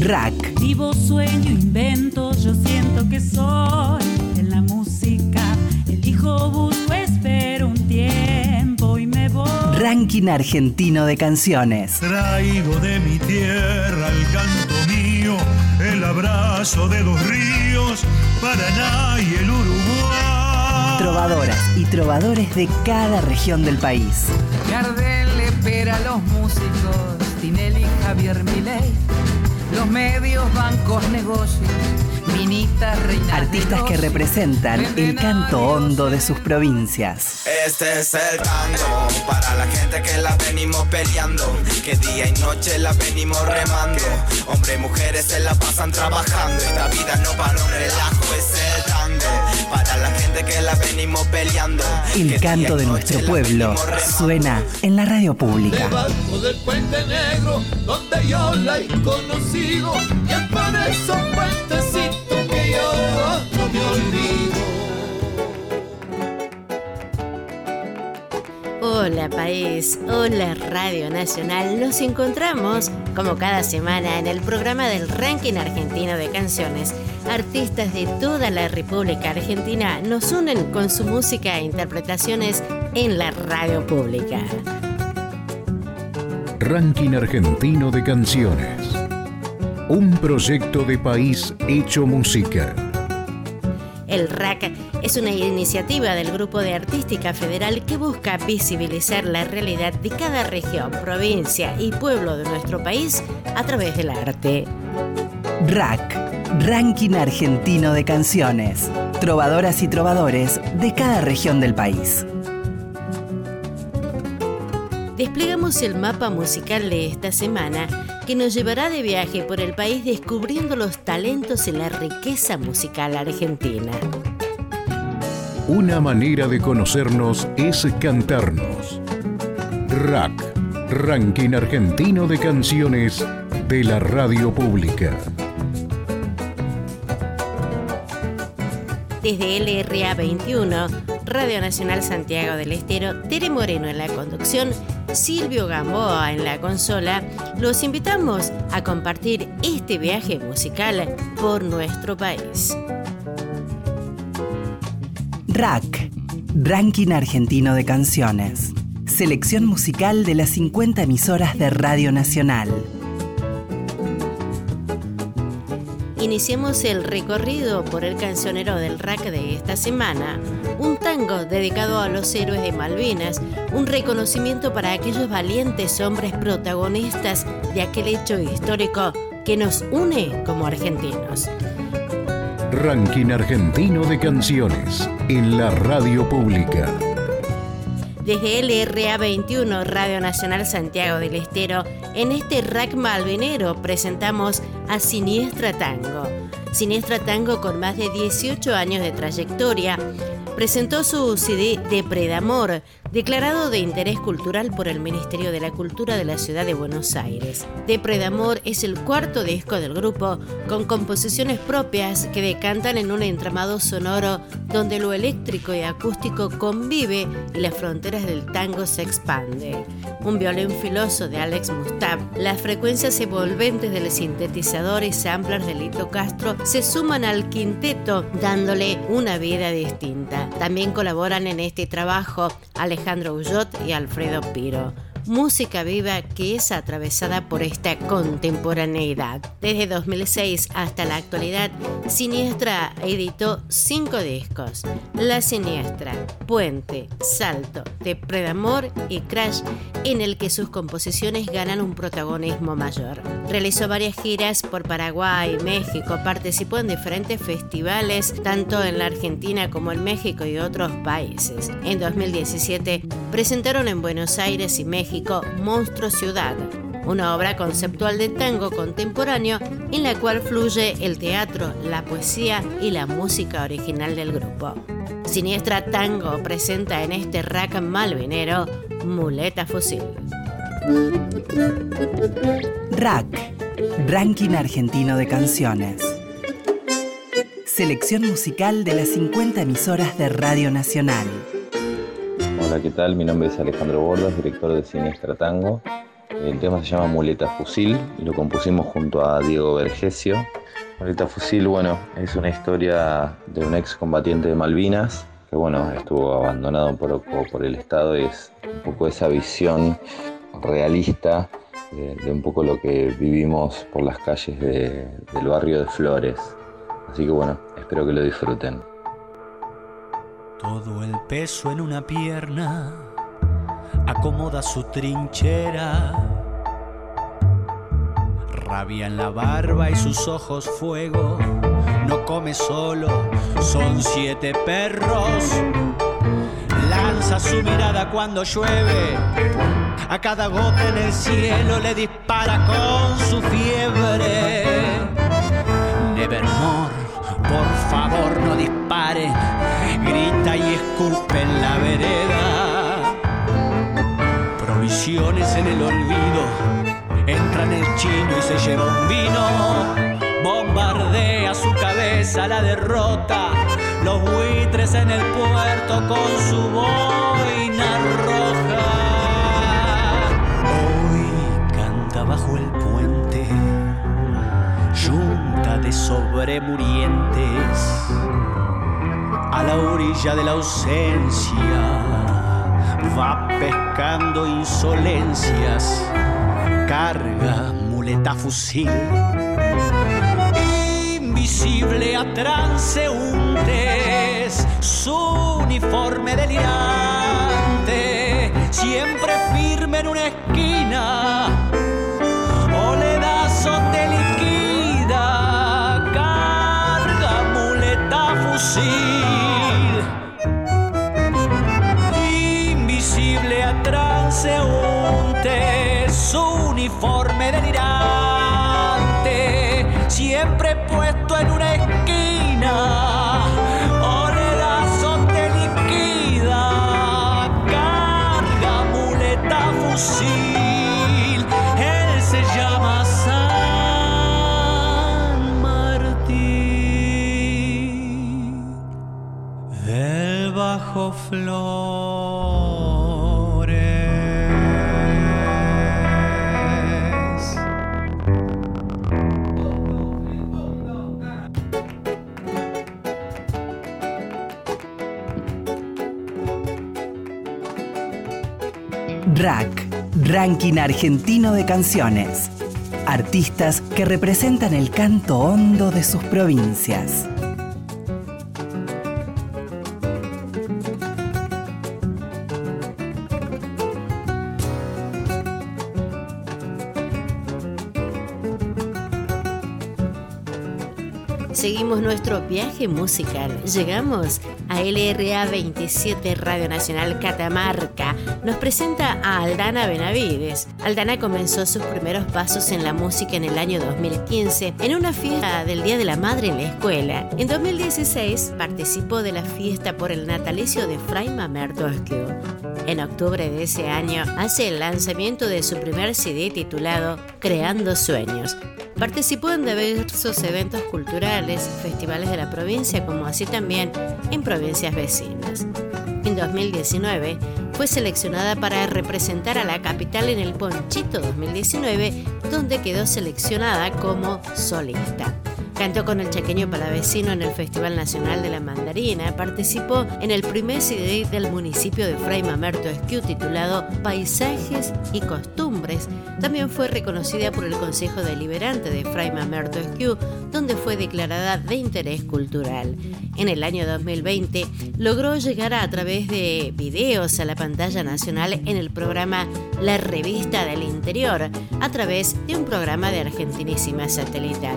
Rack. Vivo, sueño, invento, yo siento que soy en la música. Elijo, busco, espero un tiempo y me voy. Ranking argentino de canciones. Traigo de mi tierra el canto mío, el abrazo de los ríos, Paraná y el Uruguay. Trovadoras y trovadores de cada región del país. Gardel espera a los músicos, Tinelli, Javier Milei, los medios, bancos, negocios, Minita, Reina. Artistas que representan el canto hondo de sus provincias. Este es el tango para la gente que la venimos peleando, que día y noche la venimos remando. Hombres y mujeres se la pasan trabajando, esta vida no para un relajo, es el tango para la gente que la venimos peleando. El canto de nuestro pueblo suena en la radio pública. Debajo del puente negro donde yo la he conocido y es por eso puentecito que yo no me olvido. Hola país, hola Radio Nacional. Nos encontramos como cada semana en el programa del ranking argentino de canciones. Artistas de toda la República Argentina nos unen con su música e interpretaciones en la radio pública. Ranking Argentino de Canciones. Un proyecto de país hecho música. El RAC es una iniciativa del Grupo de Artística Federal que busca visibilizar la realidad de cada región, provincia y pueblo de nuestro país a través del arte. Rack, Ranking Argentino de Canciones. Trovadoras y trovadores de cada región del país. Desplegamos el mapa musical de esta semana que nos llevará de viaje por el país descubriendo los talentos y la riqueza musical argentina. Una manera de conocernos es cantarnos. RAC, Ranking Argentino de Canciones de la Radio Pública. Desde LRA 21, Radio Nacional Santiago del Estero, Tere Moreno en la conducción, Silvio Gamboa en la consola, los invitamos a compartir este viaje musical por nuestro país. Rack, Ranking Argentino de Canciones. Selección musical de las 50 emisoras de Radio Nacional. Iniciemos el recorrido por el cancionero del rack de esta semana, un tango dedicado a los héroes de Malvinas, un reconocimiento para aquellos valientes hombres protagonistas de aquel hecho histórico que nos une como argentinos. Ranking Argentino de Canciones en la Radio Pública. Desde LRA 21, Radio Nacional Santiago del Estero, en este rack malvinero presentamos a Siniestra Tango. Siniestra Tango, con más de 18 años de trayectoria, presentó su CD Depredamor, declarado de interés cultural por el Ministerio de la Cultura de la Ciudad de Buenos Aires. Depredamor es el cuarto disco del grupo, con composiciones propias que decantan en un entramado sonoro donde lo eléctrico y acústico convive y las fronteras del tango se expanden. Un violín filoso de Alex Mustab, las frecuencias envolventes del sintetizador y samplers de Lito Castro se suman al quinteto, dándole una vida distinta. También colaboran en este trabajo Alejandro Ullot y Alfredo Piro. Música viva que es atravesada por esta contemporaneidad. Desde 2006 hasta la actualidad, Siniestra editó cinco discos. La Siniestra, Puente, Salto, Depredamor y Crash, en el que sus composiciones ganan un protagonismo mayor. Realizó varias giras por Paraguay, México, participó en diferentes festivales, tanto en la Argentina como en México y otros países. En 2017 presentaron en Buenos Aires y México Monstruo Ciudad, una obra conceptual de tango contemporáneo en la cual fluye el teatro, la poesía y la música original del grupo. Siniestra Tango presenta en este rack malvinero Muleta Fusil. Rack, Ranking Argentino de Canciones. Selección musical de las 50 emisoras de Radio Nacional. Hola, ¿qué tal? Mi nombre es Alejandro Bordas, director de Siniestra Tango. El tema se llama Muleta Fusil y lo compusimos junto a Diego Vergesio. Muleta Fusil, bueno, es una historia de un ex combatiente de Malvinas que, bueno, estuvo abandonado por el Estado. Es un poco esa visión realista de, un poco lo que vivimos por las calles del barrio de Flores. Así que, bueno, espero que lo disfruten. Todo el peso en una pierna acomoda su trinchera. Rabia en la barba y sus ojos fuego. No come solo, son siete perros. Lanza su mirada cuando llueve. A cada gota en el cielo le dispara con su fiebre. Nevermore, por favor no dispare. Grita y escupe en la vereda en el olvido. Entra en el chino y se lleva un vino. Bombardea su cabeza la derrota. Los buitres en el puerto con su boina de sobremurientes. A la orilla de la ausencia va pescando insolencias, carga muleta fusil, invisible a transeúntes, su uniforme delirante, siempre firme en una esquina, muleta fusil. transeúnte, Bajo Flor. RAC, Ranking Argentino de Canciones. Artistas que representan el canto hondo de sus provincias. Nuestro viaje musical. Llegamos a LRA 27 Radio Nacional Catamarca. Nos presenta a Aldana Benavides. Aldana comenzó sus primeros pasos en la música en el año 2015 en una fiesta del Día de la Madre en la escuela. En 2016 participó de la fiesta por el natalicio de Fray Mamerto En octubre de ese año hace el lanzamiento de su primer CD titulado Creando Sueños. Participó en diversos eventos culturales, festivales de la provincia, como así también en provincias vecinas. En 2019 fue seleccionada para representar a la capital en el Ponchito 2019, donde quedó seleccionada como solista. Cantó con el chaqueño palavecino en el Festival Nacional de la Mandarina. Participó en el primer CD del municipio de Fray Mamerto Esquiu titulado Paisajes y Costumbres. También fue reconocida por el Consejo Deliberante de Fray Mamerto Esquiu, donde fue declarada de interés cultural. En el año 2020 logró llegar a, través de videos a la pantalla nacional en el programa La Revista del Interior, a través de un programa de Argentinísima Satelital.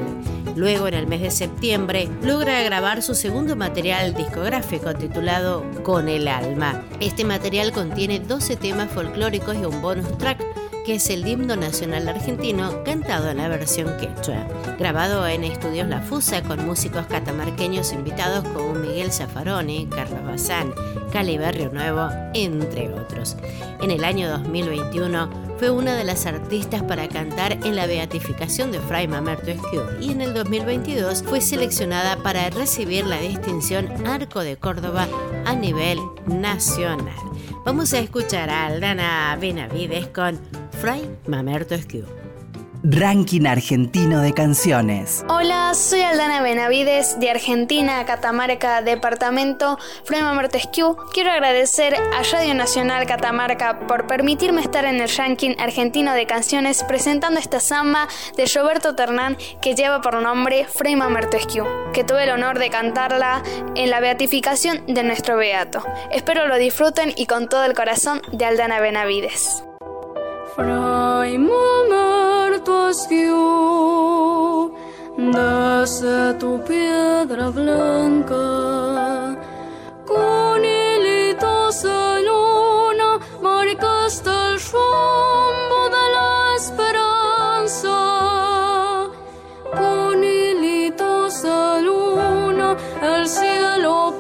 Luego, en el mes de septiembre, logra grabar su segundo material discográfico titulado Con el Alma. Este material contiene 12 temas folclóricos y un bonus track que es el himno nacional argentino cantado en la versión quechua. Grabado en Estudios La Fusa con músicos catamarqueños invitados como Miguel Zaffaroni, Carlos Bazán, Cali Barrio Nuevo, entre otros. En el año 2021 fue una de las artistas para cantar en la beatificación de Fray Mamerto Esquiú y en el 2022 fue seleccionada para recibir la distinción Arco de Córdoba a nivel nacional. Vamos a escuchar a Aldana Benavides con Fray Mamerto Esquiu. Ranking Argentino de Canciones. Hola, soy Aldana Benavides de Argentina, Catamarca, departamento Frema Mertesquieu. Quiero agradecer a Radio Nacional Catamarca por permitirme estar en el ranking argentino de canciones presentando esta samba de Roberto Ternán que lleva por nombre Frema Mertesquieu, que tuve el honor de cantarla en la beatificación de nuestro beato. Espero lo disfruten y con todo el corazón de Aldana Benavides. Fray asquio, desde tu piedra blanca, con hilitos de luna marcaste el rumbo de la esperanza. Con hilitos de luna, el cielo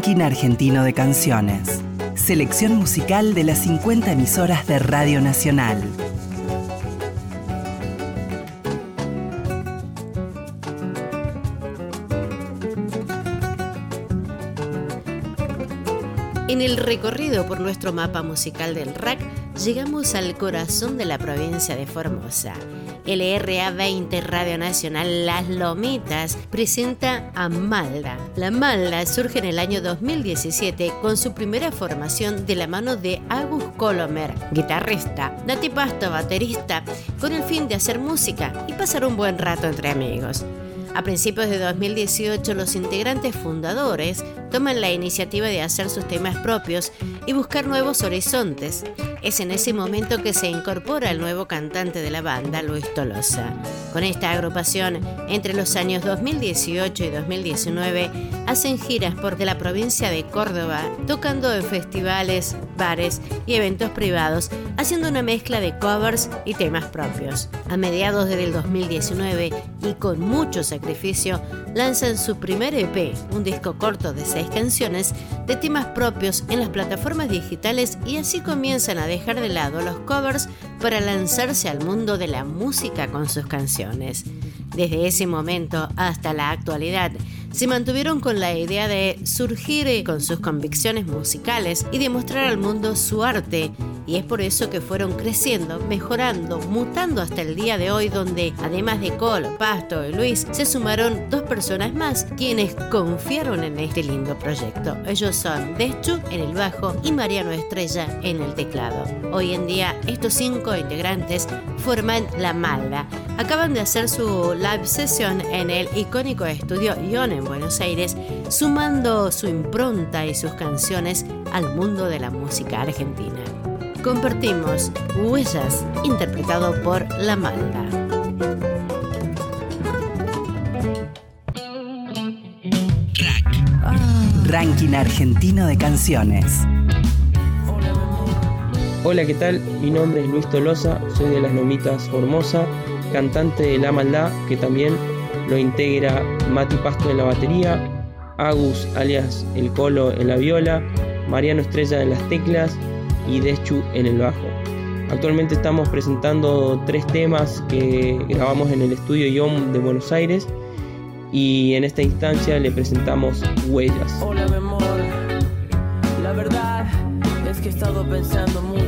Ranking Argentino de Canciones. Selección musical de las 50 emisoras de Radio Nacional. En el recorrido por nuestro mapa musical del RAC, llegamos al corazón de la provincia de Formosa. LRA 20 Radio Nacional Las Lomitas presenta a Malda. La Malda surge en el año 2017 con su primera formación de la mano de Agus Colomer, guitarrista, Nati Pasto, baterista, con el fin de hacer música y pasar un buen rato entre amigos. A principios de 2018, los integrantes fundadores toman la iniciativa de hacer sus temas propios y buscar nuevos horizontes. Es en ese momento que se incorpora el nuevo cantante de la banda, Luis Tolosa. Con esta agrupación, entre los años 2018 y 2019, hacen giras por la provincia de Córdoba, tocando en festivales, bares y eventos privados, haciendo una mezcla de covers y temas propios. A mediados del 2019 y con mucho sacrificio, lanzan su primer EP, un disco corto de seis canciones de temas propios en las plataformas digitales y así comienzan a dejar de lado los covers para lanzarse al mundo de la música con sus canciones. Desde ese momento hasta la actualidad, se mantuvieron con la idea de surgir eh, con sus convicciones musicales y demostrar al mundo su arte. Y es por eso que fueron creciendo, mejorando, mutando hasta el día de hoy, donde además de Cole, Pasto y Luis, se sumaron dos personas más quienes confiaron en este lindo proyecto. Ellos son Dechu en el bajo y Mariano Estrella en el teclado. Hoy en día, estos cinco integrantes forman La Malda. Acaban de hacer su live session en el icónico estudio Ion en Buenos Aires, sumando su impronta y sus canciones al mundo de la música argentina. Compartimos Huellas, interpretado por La Malda. Ranking argentino de canciones. Hola, ¿qué tal? Mi nombre es Luis Tolosa, soy de las Lomitas Formosa, cantante de La Maldad, que también lo integra Mati Pasto en la batería, Agus alias El Colo en la viola, Mariano Estrella en las teclas y Deschu en el bajo. Actualmente estamos presentando tres temas que grabamos en el estudio IOM de Buenos Aires y en esta instancia le presentamos Huellas. Hola mi amor, la verdad es que he estado pensando mucho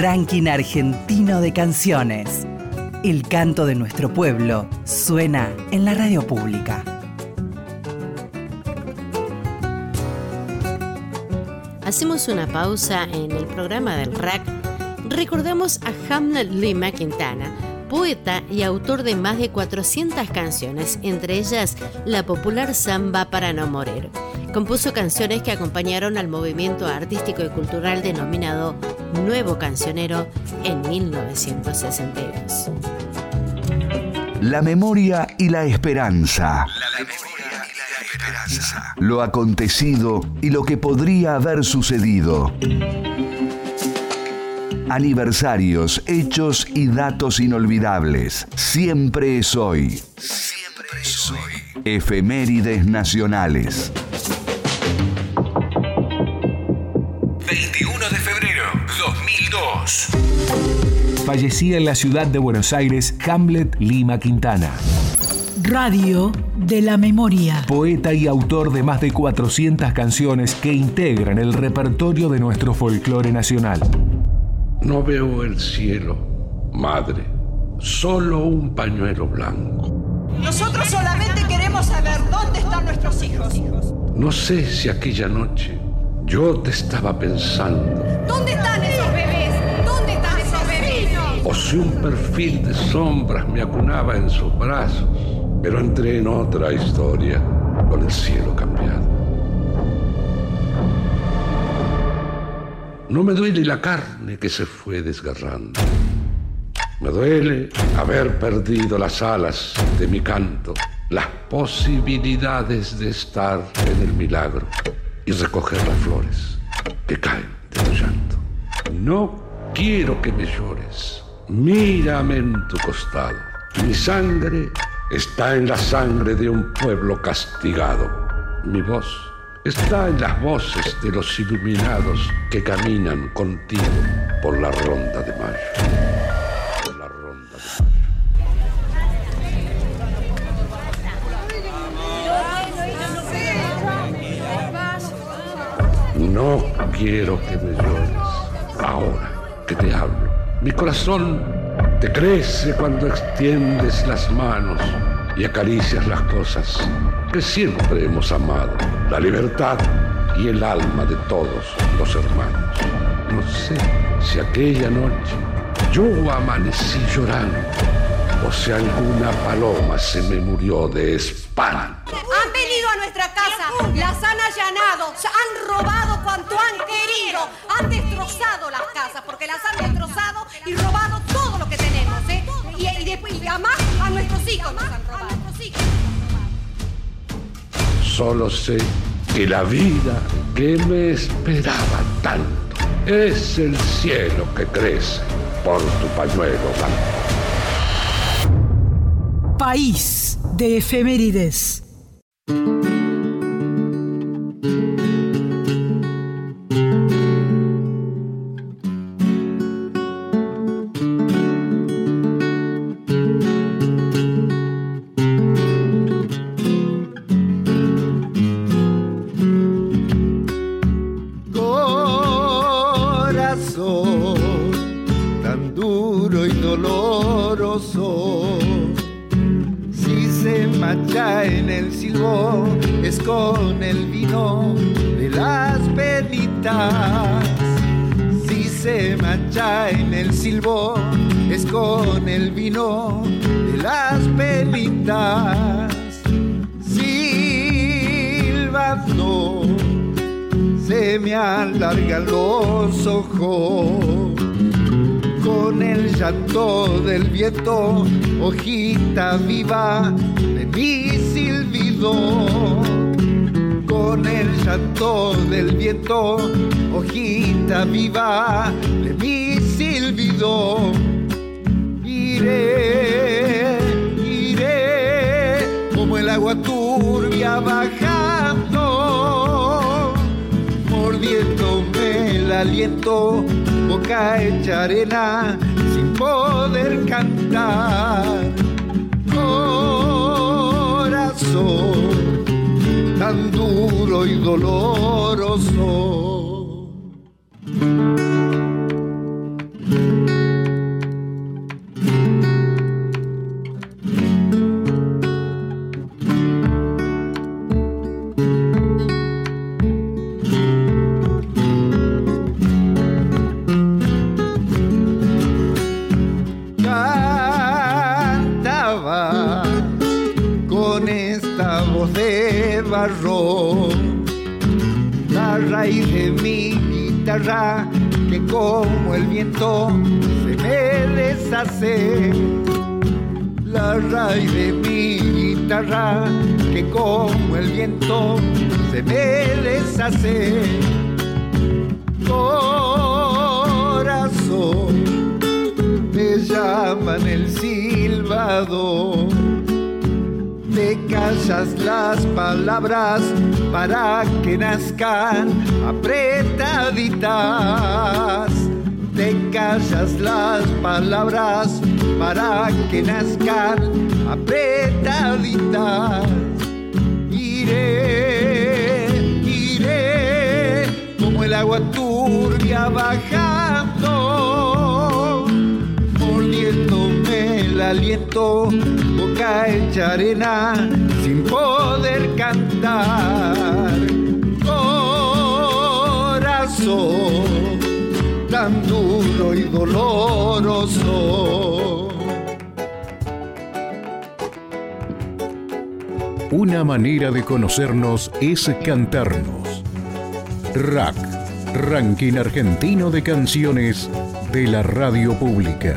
Ranking Argentino de Canciones. El canto de nuestro pueblo suena en la radio pública. Hacemos una pausa en el programa del RAC. Recordamos a Hamlet Lima Quintana, poeta y autor de más de 400 canciones, entre ellas la popular Samba para no morir. Compuso canciones que acompañaron al movimiento artístico y cultural denominado Nuevo Cancionero en 1962. La memoria y la esperanza. Lo acontecido y lo que podría haber sucedido. Aniversarios, hechos y datos inolvidables. Siempre es hoy. Siempre es hoy. Efemérides nacionales. Fallecía en la ciudad de Buenos Aires Hamlet Lima Quintana. Radio de la Memoria. Poeta y autor de más de 400 canciones que integran el repertorio de nuestro folclore nacional. No veo el cielo, madre, solo un pañuelo blanco. Nosotros solamente queremos saber dónde están nuestros hijos. No sé si aquella noche yo te estaba pensando ¿Dónde están esos o si un perfil de sombras me acunaba en sus brazos, pero entré en otra historia con el cielo cambiado. No me duele la carne que se fue desgarrando. Me duele haber perdido las alas de mi canto, las posibilidades de estar en el milagro y recoger las flores que caen de tu llanto. No quiero que me llores. Mírame en tu costado. Mi sangre está en la sangre de un pueblo castigado. Mi voz está en las voces de los iluminados que caminan contigo por la ronda de mayo. No quiero que me llores ahora que te hablo. Mi corazón te crece cuando extiendes las manos y acaricias las cosas que siempre hemos amado, la libertad y el alma de todos los hermanos. No sé si aquella noche yo amanecí llorando o si alguna paloma se me murió de espanto. Han venido a nuestra casa, las han allanado, han robado cuanto han querido, han destrozado las casas porque las han destrozado y robado todo lo que tenemos, ¿eh? Y, y después, y además a nuestros hijos nos han robado. Solo sé que la vida que me esperaba tanto es el cielo que crece por tu pañuelo blanco. País de efemérides. Silbando se me alargan los ojos con el llanto del viento, hojita viva de mi silbido. Con el llanto del viento, hojita viva de mi silbido. Iré, el agua turbia bajando mordiéndome el aliento, boca hecha arena, sin poder cantar. Corazón tan duro y doloroso. Raíz de mi guitarra que como el viento se me deshace. Corazón, me llaman el silbado te callas las palabras para que nazcan apretaditas. Te callas las palabras para que nazcan apretaditas. Iré, iré como el agua turbia bajando, mordiéndome el aliento boca hecha arena sin poder cantar. Corazón tan duro y doloroso. Una manera de conocernos es cantarnos. RAC, Ranking Argentino de Canciones de la Radio Pública.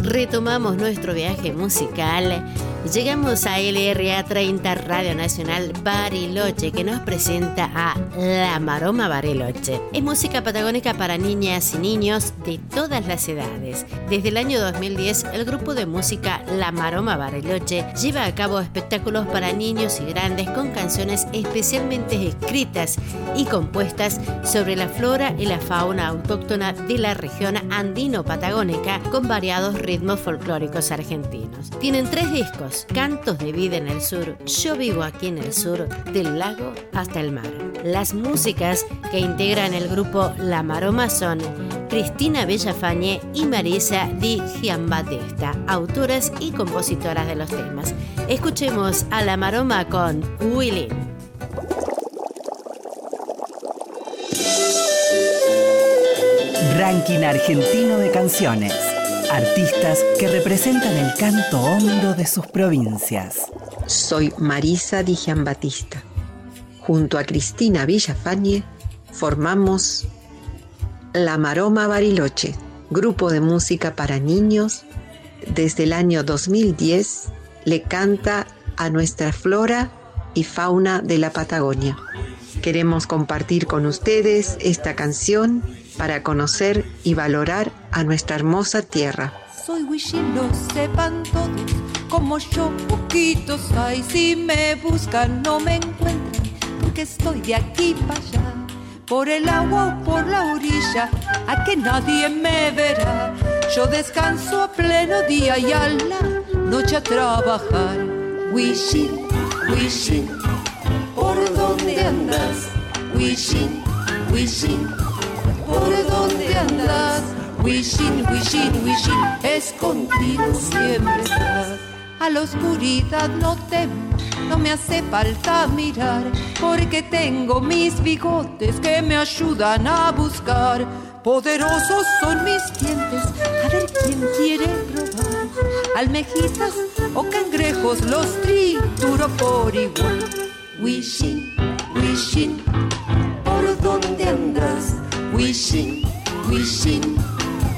Retomamos nuestro viaje musical. Llegamos a LRA 30 Radio Nacional Bariloche que nos presenta a La Maroma Bariloche. Es música patagónica para niñas y niños de todas las edades. Desde el año 2010 el grupo de música La Maroma Bariloche lleva a cabo espectáculos para niños y grandes con canciones especialmente escritas y compuestas sobre la flora y la fauna autóctona de la región andino-patagónica con variados ritmos folclóricos argentinos. Tienen tres discos Cantos de Vida en el Sur, Yo vivo aquí en el sur, del lago hasta el mar. Las músicas que integran el grupo La Maroma son Cristina Bellafañe y Marisa Di Giambattista, autoras y compositoras de los temas. Escuchemos a La Maroma con Willy. Ranking argentino de canciones. Artistas que representan el canto hondo de sus provincias. Soy Marisa Di Batista. Junto a Cristina Villafañe formamos La Maroma Bariloche, grupo de música para niños. Desde el año 2010 le canta a nuestra flora y fauna de la Patagonia. Queremos compartir con ustedes esta canción para conocer y valorar a nuestra hermosa tierra. Soy Wishi, lo sepan todos, como yo poquitos hay. Si me buscan no me encuentran, porque estoy de aquí para allá. Por el agua o por la orilla, a que nadie me verá. Yo descanso a pleno día y a la noche a trabajar. Wishing, wishing, ¿por dónde andas? Wishing, wishing, ¿por dónde andas? Wishing, wishing, wishing, escondido siempre estás. A la oscuridad no temo, no me hace falta mirar, porque tengo mis bigotes que me ayudan a buscar. Poderosos son mis dientes, a ver quién quiere probar. Almejitas o cangrejos los trituro por igual. Wishing, wishing. Wishing, wishing,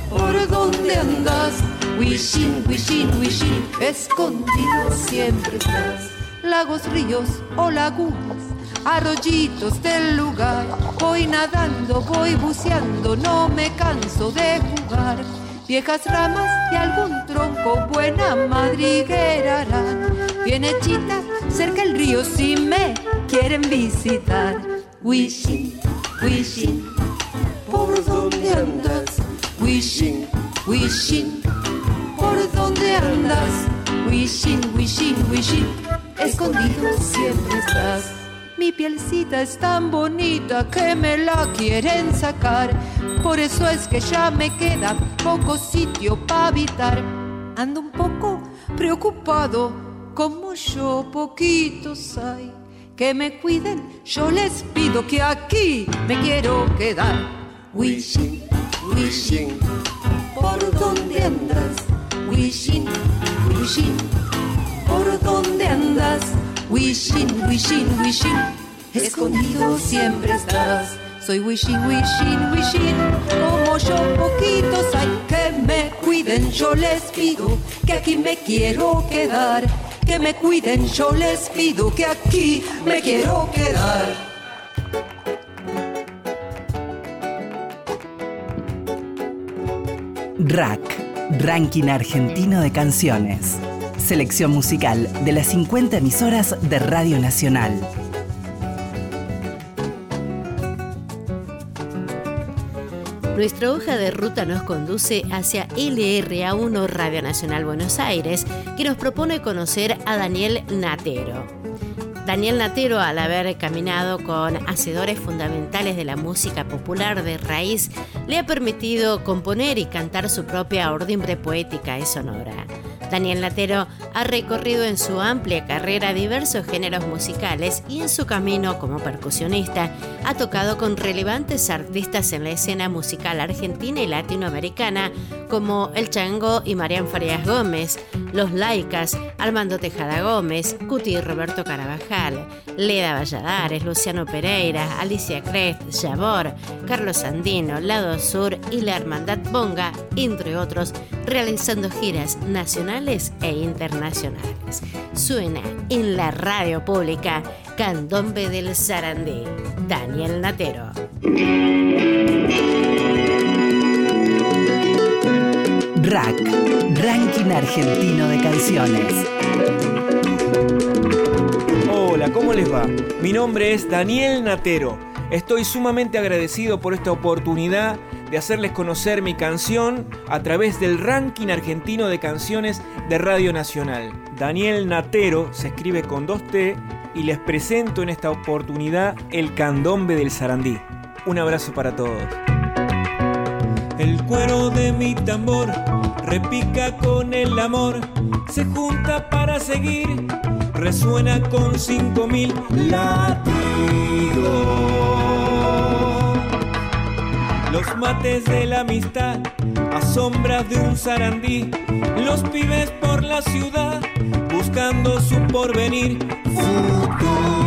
¿por dónde andas? Wishing, wishing, wishing, escondido siempre estás. Lagos, ríos o lagunas, arroyitos del lugar. Voy nadando, voy buceando, no me canso de jugar. Viejas ramas y algún tronco, buena madriguera harán. Bien hechita, cerca el río si me quieren visitar. Wishing, wishing, ¿por dónde andas? Wishing, wishing, ¿por dónde andas? Wishing, wishing, wishing, escondido siempre estás. Mi pielcita es tan bonita que me la quieren sacar. Por eso es que ya me queda poco sitio para habitar. Ando un poco preocupado, como yo poquitos hay. Que me cuiden, yo les pido que aquí me quiero quedar. Wishing, wishing, ¿por dónde andas? wishing, wishing. ¿Por dónde andas? Wishing, wishing, wishing. Escondido siempre estás. Soy wishing, wishing, wishing. Como yo poquitos hay que me cuiden, yo les pido que aquí me quiero quedar. Que me cuiden, yo les pido que aquí me quiero quedar. RAC, Ranking Argentino de Canciones. Selección musical de las 50 emisoras de Radio Nacional. Nuestra hoja de ruta nos conduce hacia LRA1 Radio Nacional Buenos Aires, que nos propone conocer a Daniel Natero. Daniel Natero, al haber caminado con hacedores fundamentales de la música popular de raíz, le ha permitido componer y cantar su propia ordimbre poética y sonora. Daniel Natero ha recorrido en su amplia carrera diversos géneros musicales y en su camino como percusionista ha tocado con relevantes artistas en la escena musical argentina y latinoamericana como El Chango y Marian Farías Gómez, Los Laicas, Armando Tejada Gómez, Cuti y Roberto Carabajal, Leda Valladares, Luciano Pereira, Alicia Crest, Yabor, Carlos Andino, Lado Sur y la Hermandad Bonga, entre otros, realizando giras nacionales e internacionales. Suena en la radio pública Candombe del Sarandí, Daniel Natero. RAC, Ranking Argentino de Canciones. Hola, ¿cómo les va? Mi nombre es Daniel Natero. Estoy sumamente agradecido por esta oportunidad de hacerles conocer mi canción a través del ranking argentino de canciones de Radio Nacional. Daniel Natero se escribe con dos T y les presento en esta oportunidad el candombe del Sarandí. Un abrazo para todos. El cuero de mi tambor repica con el amor, se junta para seguir, resuena con cinco mil latidos. Los mates de la amistad, a sombras de un zarandí, los pibes por la ciudad, buscando su porvenir futuro.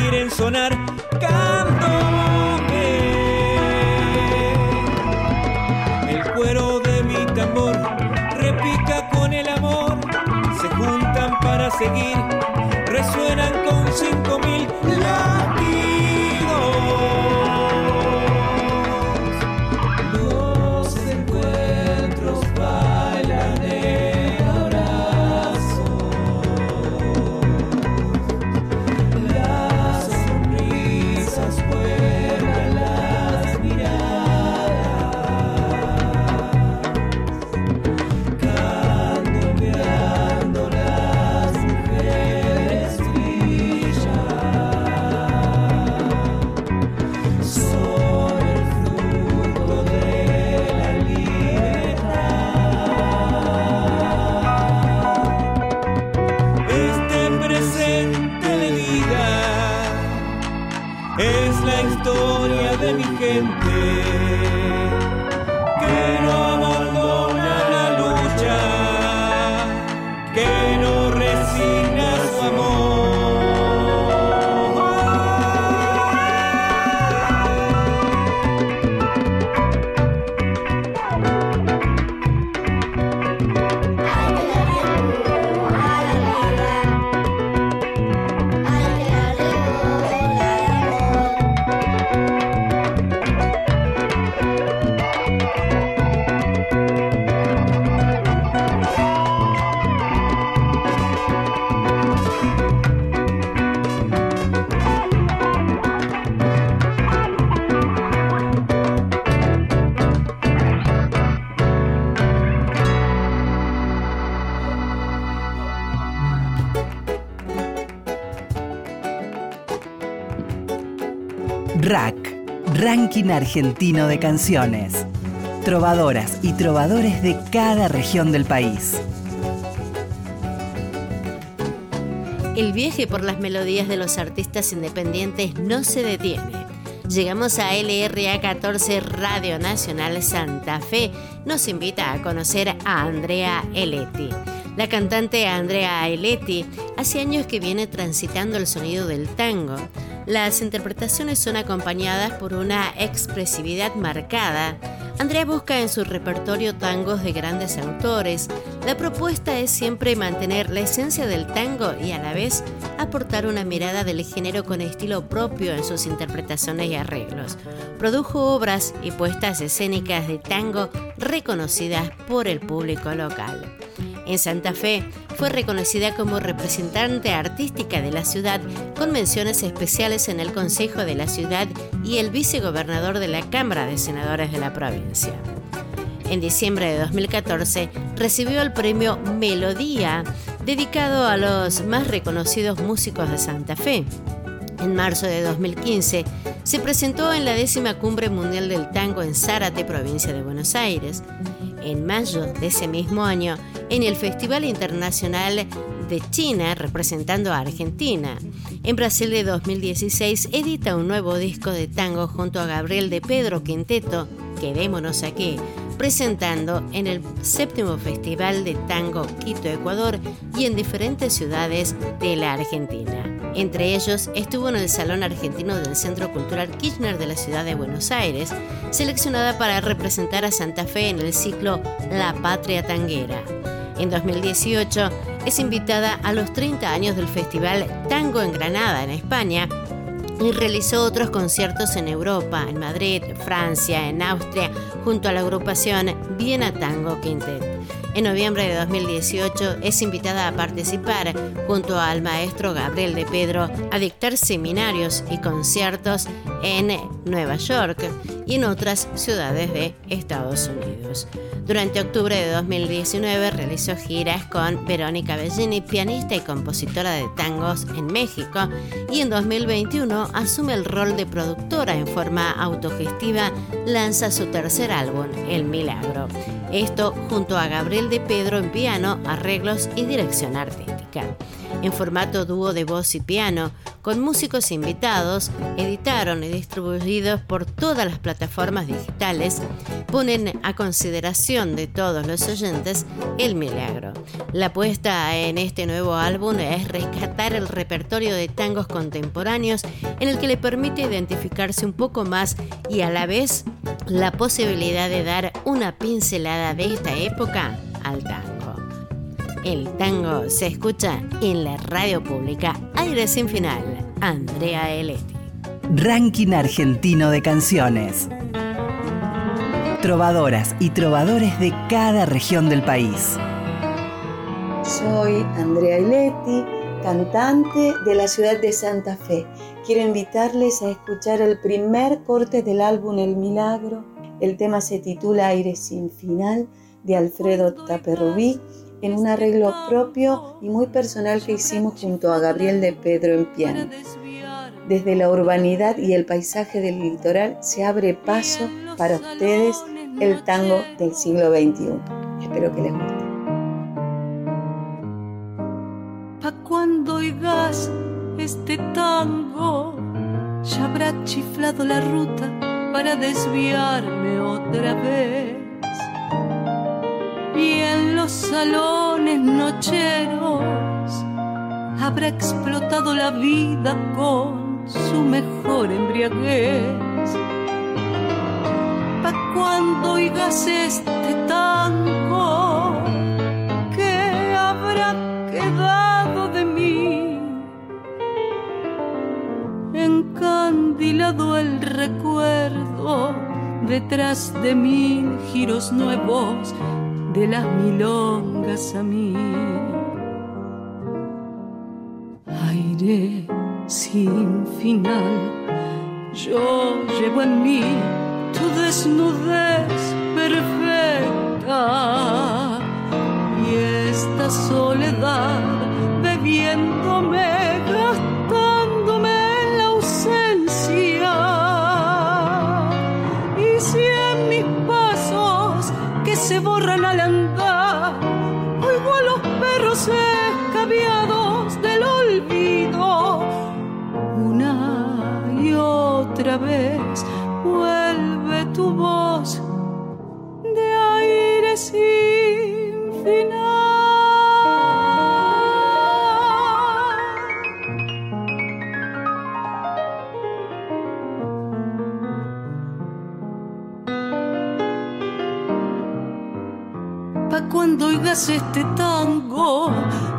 quieren sonar candombe. El cuero de mi tambor repica con el amor, se juntan para seguir, resuenan con cinco mil Argentino de Canciones. Trovadoras y trovadores de cada región del país. El viaje por las melodías de los artistas independientes no se detiene. Llegamos a LRA 14 Radio Nacional Santa Fe. Nos invita a conocer a Andrea Eletti. La cantante Andrea Eletti hace años que viene transitando el sonido del tango. Las interpretaciones son acompañadas por una expresividad marcada. Andrea busca en su repertorio tangos de grandes autores. La propuesta es siempre mantener la esencia del tango y a la vez aportar una mirada del género con estilo propio en sus interpretaciones y arreglos. Produjo obras y puestas escénicas de tango reconocidas por el público local. En Santa Fe fue reconocida como representante artística de la ciudad con menciones especiales en el Consejo de la Ciudad y el vicegobernador de la Cámara de Senadores de la provincia. En diciembre de 2014 recibió el premio Melodía, dedicado a los más reconocidos músicos de Santa Fe. En marzo de 2015 se presentó en la décima Cumbre Mundial del Tango en Zárate, provincia de Buenos Aires. En mayo de ese mismo año, en el Festival Internacional de China representando a Argentina. En Brasil de 2016 edita un nuevo disco de tango junto a Gabriel de Pedro Quinteto, Quedémonos aquí, presentando en el séptimo Festival de Tango Quito, Ecuador y en diferentes ciudades de la Argentina. Entre ellos estuvo en el Salón Argentino del Centro Cultural Kirchner de la ciudad de Buenos Aires, seleccionada para representar a Santa Fe en el ciclo La Patria Tanguera. En 2018 es invitada a los 30 años del Festival Tango en Granada, en España, y realizó otros conciertos en Europa, en Madrid, Francia, en Austria, junto a la agrupación Viena Tango Quintet. En noviembre de 2018 es invitada a participar junto al maestro Gabriel de Pedro a dictar seminarios y conciertos en Nueva York y en otras ciudades de Estados Unidos. Durante octubre de 2019 realizó giras con Verónica Bellini, pianista y compositora de tangos en México, y en 2021 asume el rol de productora en forma autogestiva, lanza su tercer álbum, El Milagro. Esto junto a Gabriel de Pedro en piano, arreglos y dirección artística en formato dúo de voz y piano, con músicos invitados, editaron y distribuidos por todas las plataformas digitales, ponen a consideración de todos los oyentes el milagro. La apuesta en este nuevo álbum es rescatar el repertorio de tangos contemporáneos en el que le permite identificarse un poco más y a la vez la posibilidad de dar una pincelada de esta época al tango. El tango se escucha en la radio pública Aire sin final. Andrea Eletti. Ranking Argentino de Canciones. Trovadoras y trovadores de cada región del país. Soy Andrea Eletti, cantante de la ciudad de Santa Fe. Quiero invitarles a escuchar el primer corte del álbum El Milagro. El tema se titula Aire sin final de Alfredo Taperrubí en un arreglo propio y muy personal que hicimos junto a Gabriel de Pedro en piano. Desde la urbanidad y el paisaje del litoral se abre paso para ustedes el tango del siglo XXI. Espero que les guste. Pa' cuando oigas este tango, ya habrá chiflado la ruta para desviarme otra vez y en los salones nocheros habrá explotado la vida con su mejor embriaguez. Pa' cuando oigas este tango, ¿qué habrá quedado de mí? Encandilado el recuerdo detrás de mil giros nuevos de las milongas a mí. Aire sin final, yo llevo en mí tu desnudez perfecta este tango,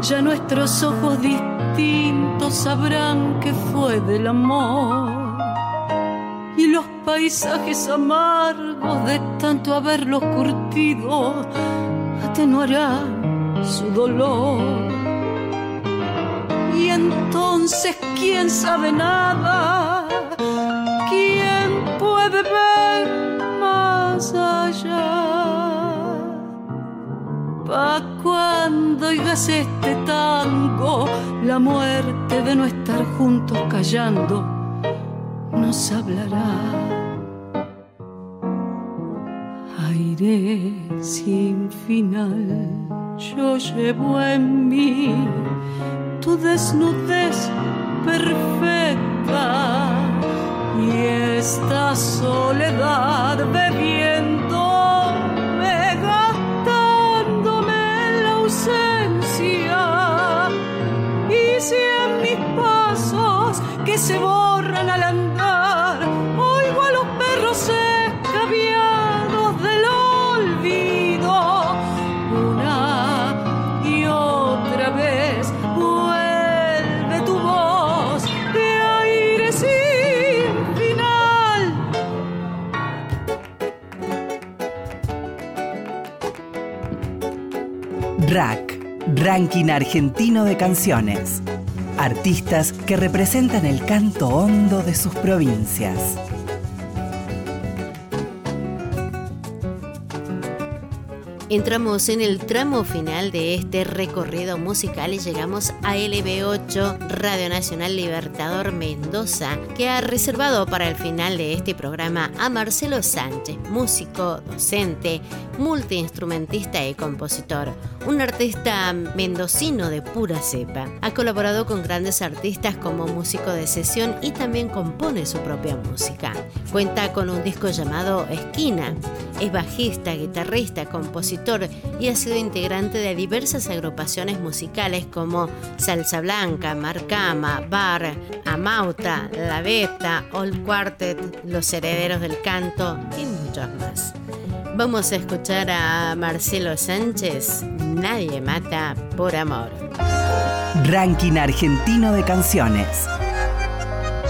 ya nuestros ojos distintos sabrán que fue del amor. Y los paisajes amargos de tanto haberlos curtido atenuarán su dolor. Y entonces, ¿quién sabe nada? Oigas este tango, la muerte de no estar juntos callando nos hablará. Aire sin final, yo llevo en mí tu desnudez perfecta y esta soledad bebiéndome, se borran al andar, oigo a los perros escabiados del olvido, una y otra vez vuelve tu voz de aire sin final. RAC, Ranking Argentino de Canciones. Artistas que representan el canto hondo de sus provincias. Entramos en el tramo final de este recorrido musical y llegamos a LB8 Radio Nacional Libertador Mendoza, que ha reservado para el final de este programa a Marcelo Sánchez, músico, docente, multiinstrumentista y compositor, un artista mendocino de pura cepa. Ha colaborado con grandes artistas como músico de sesión y también compone su propia música. Cuenta con un disco llamado Esquina. Es bajista, guitarrista, compositor y ha sido integrante de diversas agrupaciones musicales como Salsa Blanca, Marcama, Bar, Amauta, La Beta, Old Quartet, Los Herederos del Canto y muchos más. Vamos a escuchar a Marcelo Sánchez, Nadie mata por amor. Ranking Argentino de Canciones.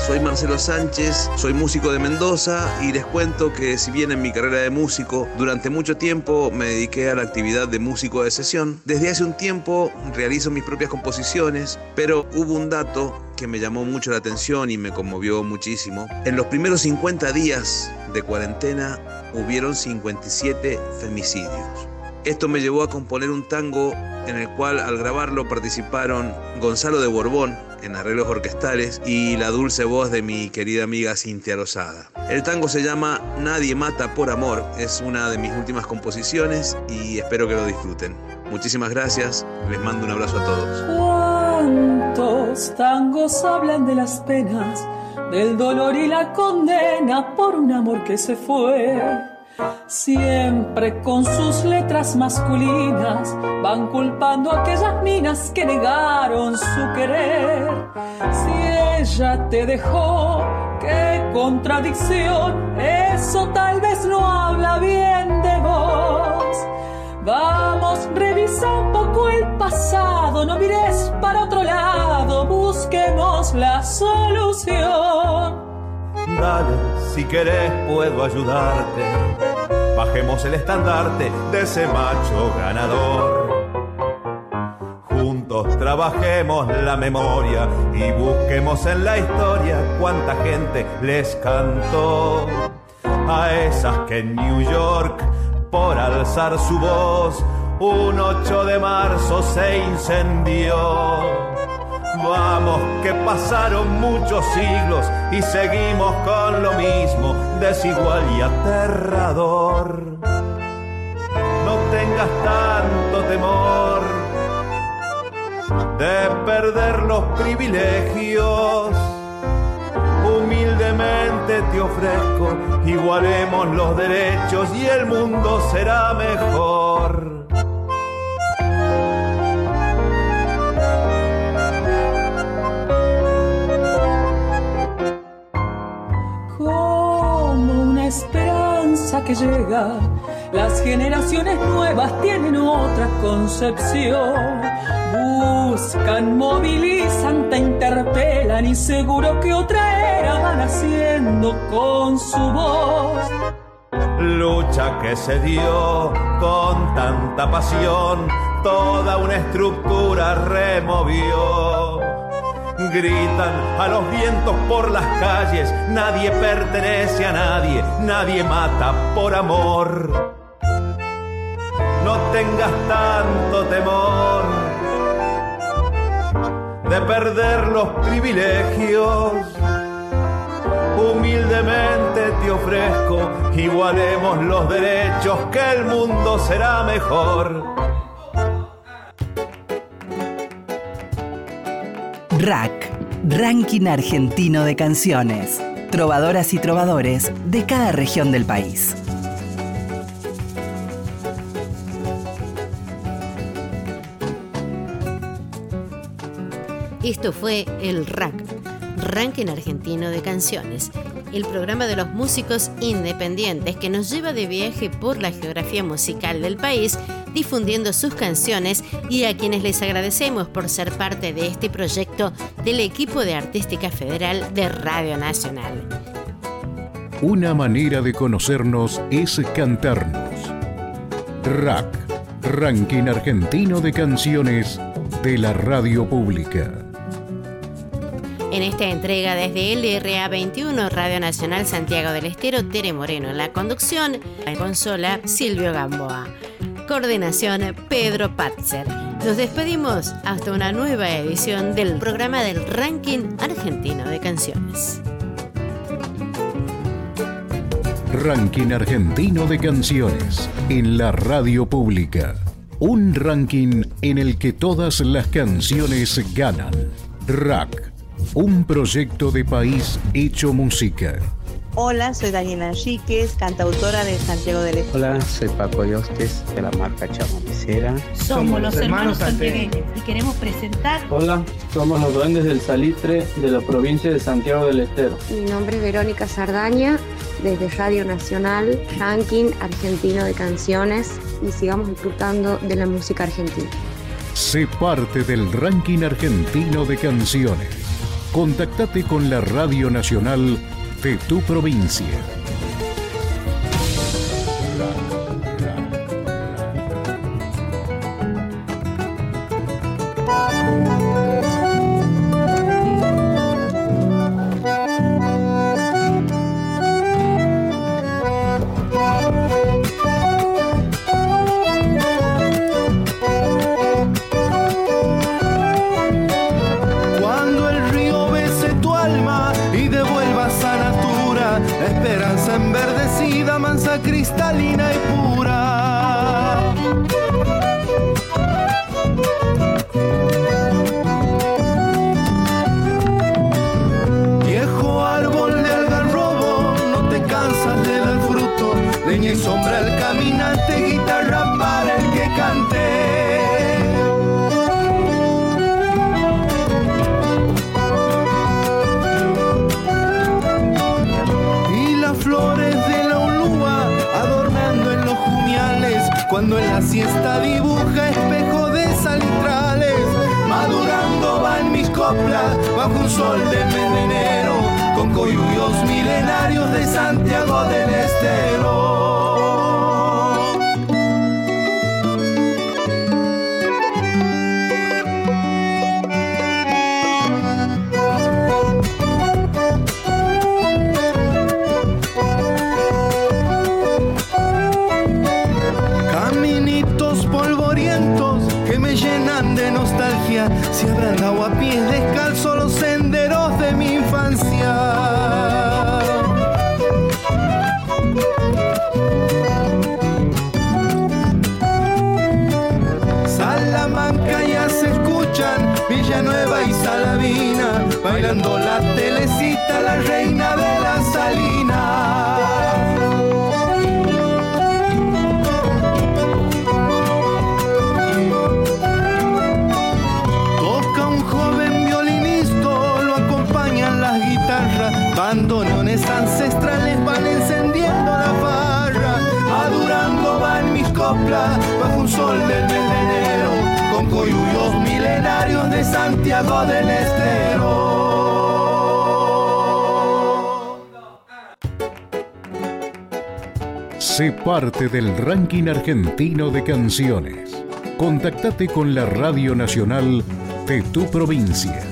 Soy Marcelo Sánchez, soy músico de Mendoza y les cuento que si bien en mi carrera de músico durante mucho tiempo me dediqué a la actividad de músico de sesión, desde hace un tiempo realizo mis propias composiciones, pero hubo un dato que me llamó mucho la atención y me conmovió muchísimo. En los primeros 50 días de cuarentena hubieron 57 femicidios. Esto me llevó a componer un tango en el cual al grabarlo participaron Gonzalo de Borbón en arreglos orquestales y la dulce voz de mi querida amiga Cintia Rosada. El tango se llama Nadie mata por amor, es una de mis últimas composiciones y espero que lo disfruten. Muchísimas gracias, les mando un abrazo a todos. ¿Cuántos tangos hablan de las penas, del dolor y la condena por un amor que se fue? Siempre con sus letras masculinas van culpando a aquellas minas que negaron su querer. Si ella te dejó, qué contradicción, eso tal vez no habla bien de vos. Vamos, revisa un poco el pasado, no mires para otro lado, busquemos la solución. Si querés puedo ayudarte. Bajemos el estandarte de ese macho ganador. Juntos trabajemos la memoria y busquemos en la historia cuánta gente les cantó. A esas que en New York, por alzar su voz, un 8 de marzo se incendió. Vamos, que pasaron muchos siglos y seguimos con lo mismo, desigual y aterrador. No tengas tanto temor de perder los privilegios. Humildemente te ofrezco, igualemos los derechos y el mundo será mejor. Esperanza que llega, las generaciones nuevas tienen otra concepción. Buscan, movilizan, te interpelan y seguro que otra era van haciendo con su voz. Lucha que se dio con tanta pasión, toda una estructura removió. Gritan a los vientos por las calles, nadie pertenece a nadie, nadie mata por amor. No tengas tanto temor de perder los privilegios. Humildemente te ofrezco, igualemos los derechos, que el mundo será mejor. RAC, Ranking Argentino de Canciones. Trovadoras y trovadores de cada región del país. Esto fue el RAC, Ranking Argentino de Canciones, el programa de los músicos independientes que nos lleva de viaje por la geografía musical del país, difundiendo sus canciones y a quienes les agradecemos por ser parte de este proyecto del equipo de Artística Federal de Radio Nacional. Una manera de conocernos es cantarnos. RAC, Ranking Argentino de Canciones de la Radio Pública. En esta entrega desde LRA 21, Radio Nacional Santiago del Estero, Tere Moreno en la conducción, la consola Silvio Gamboa. Coordinación Pedro Patzer. Nos despedimos hasta una nueva edición del programa del Ranking Argentino de Canciones. Ranking Argentino de Canciones en la Radio Pública. Un ranking en el que todas las canciones ganan. RAC, un proyecto de país hecho música. Hola, soy Daniela Enríquez, cantautora de Santiago del Estero. Hola, soy Paco Yostes de la marca Chamonicera. Somos los hermanos santiagueños y queremos presentar. Hola, somos los duendes del Salitre de la provincia de Santiago del Estero. Mi nombre es Verónica Sardaña, desde Radio Nacional, Ranking Argentino de Canciones y sigamos disfrutando de la música argentina. Sé parte del ranking argentino de canciones. Contactate con la Radio Nacional de tu provincia. Bajo un sol de de enero con coyuyos milenarios de Santiago del Estero Caminitos polvorientos que me llenan de nostalgia. Si habrán dado a pies descalzo Bailando la telecita, la reina de la salina. Toca un joven violinista, lo acompañan las guitarras, bandoneones ancestrales van encendiendo la farra, adorando van mis coplas bajo un sol del mes de enero, con coyullos milenarios de Santiago del Estero. Parte del ranking argentino de canciones. Contactate con la Radio Nacional de tu provincia.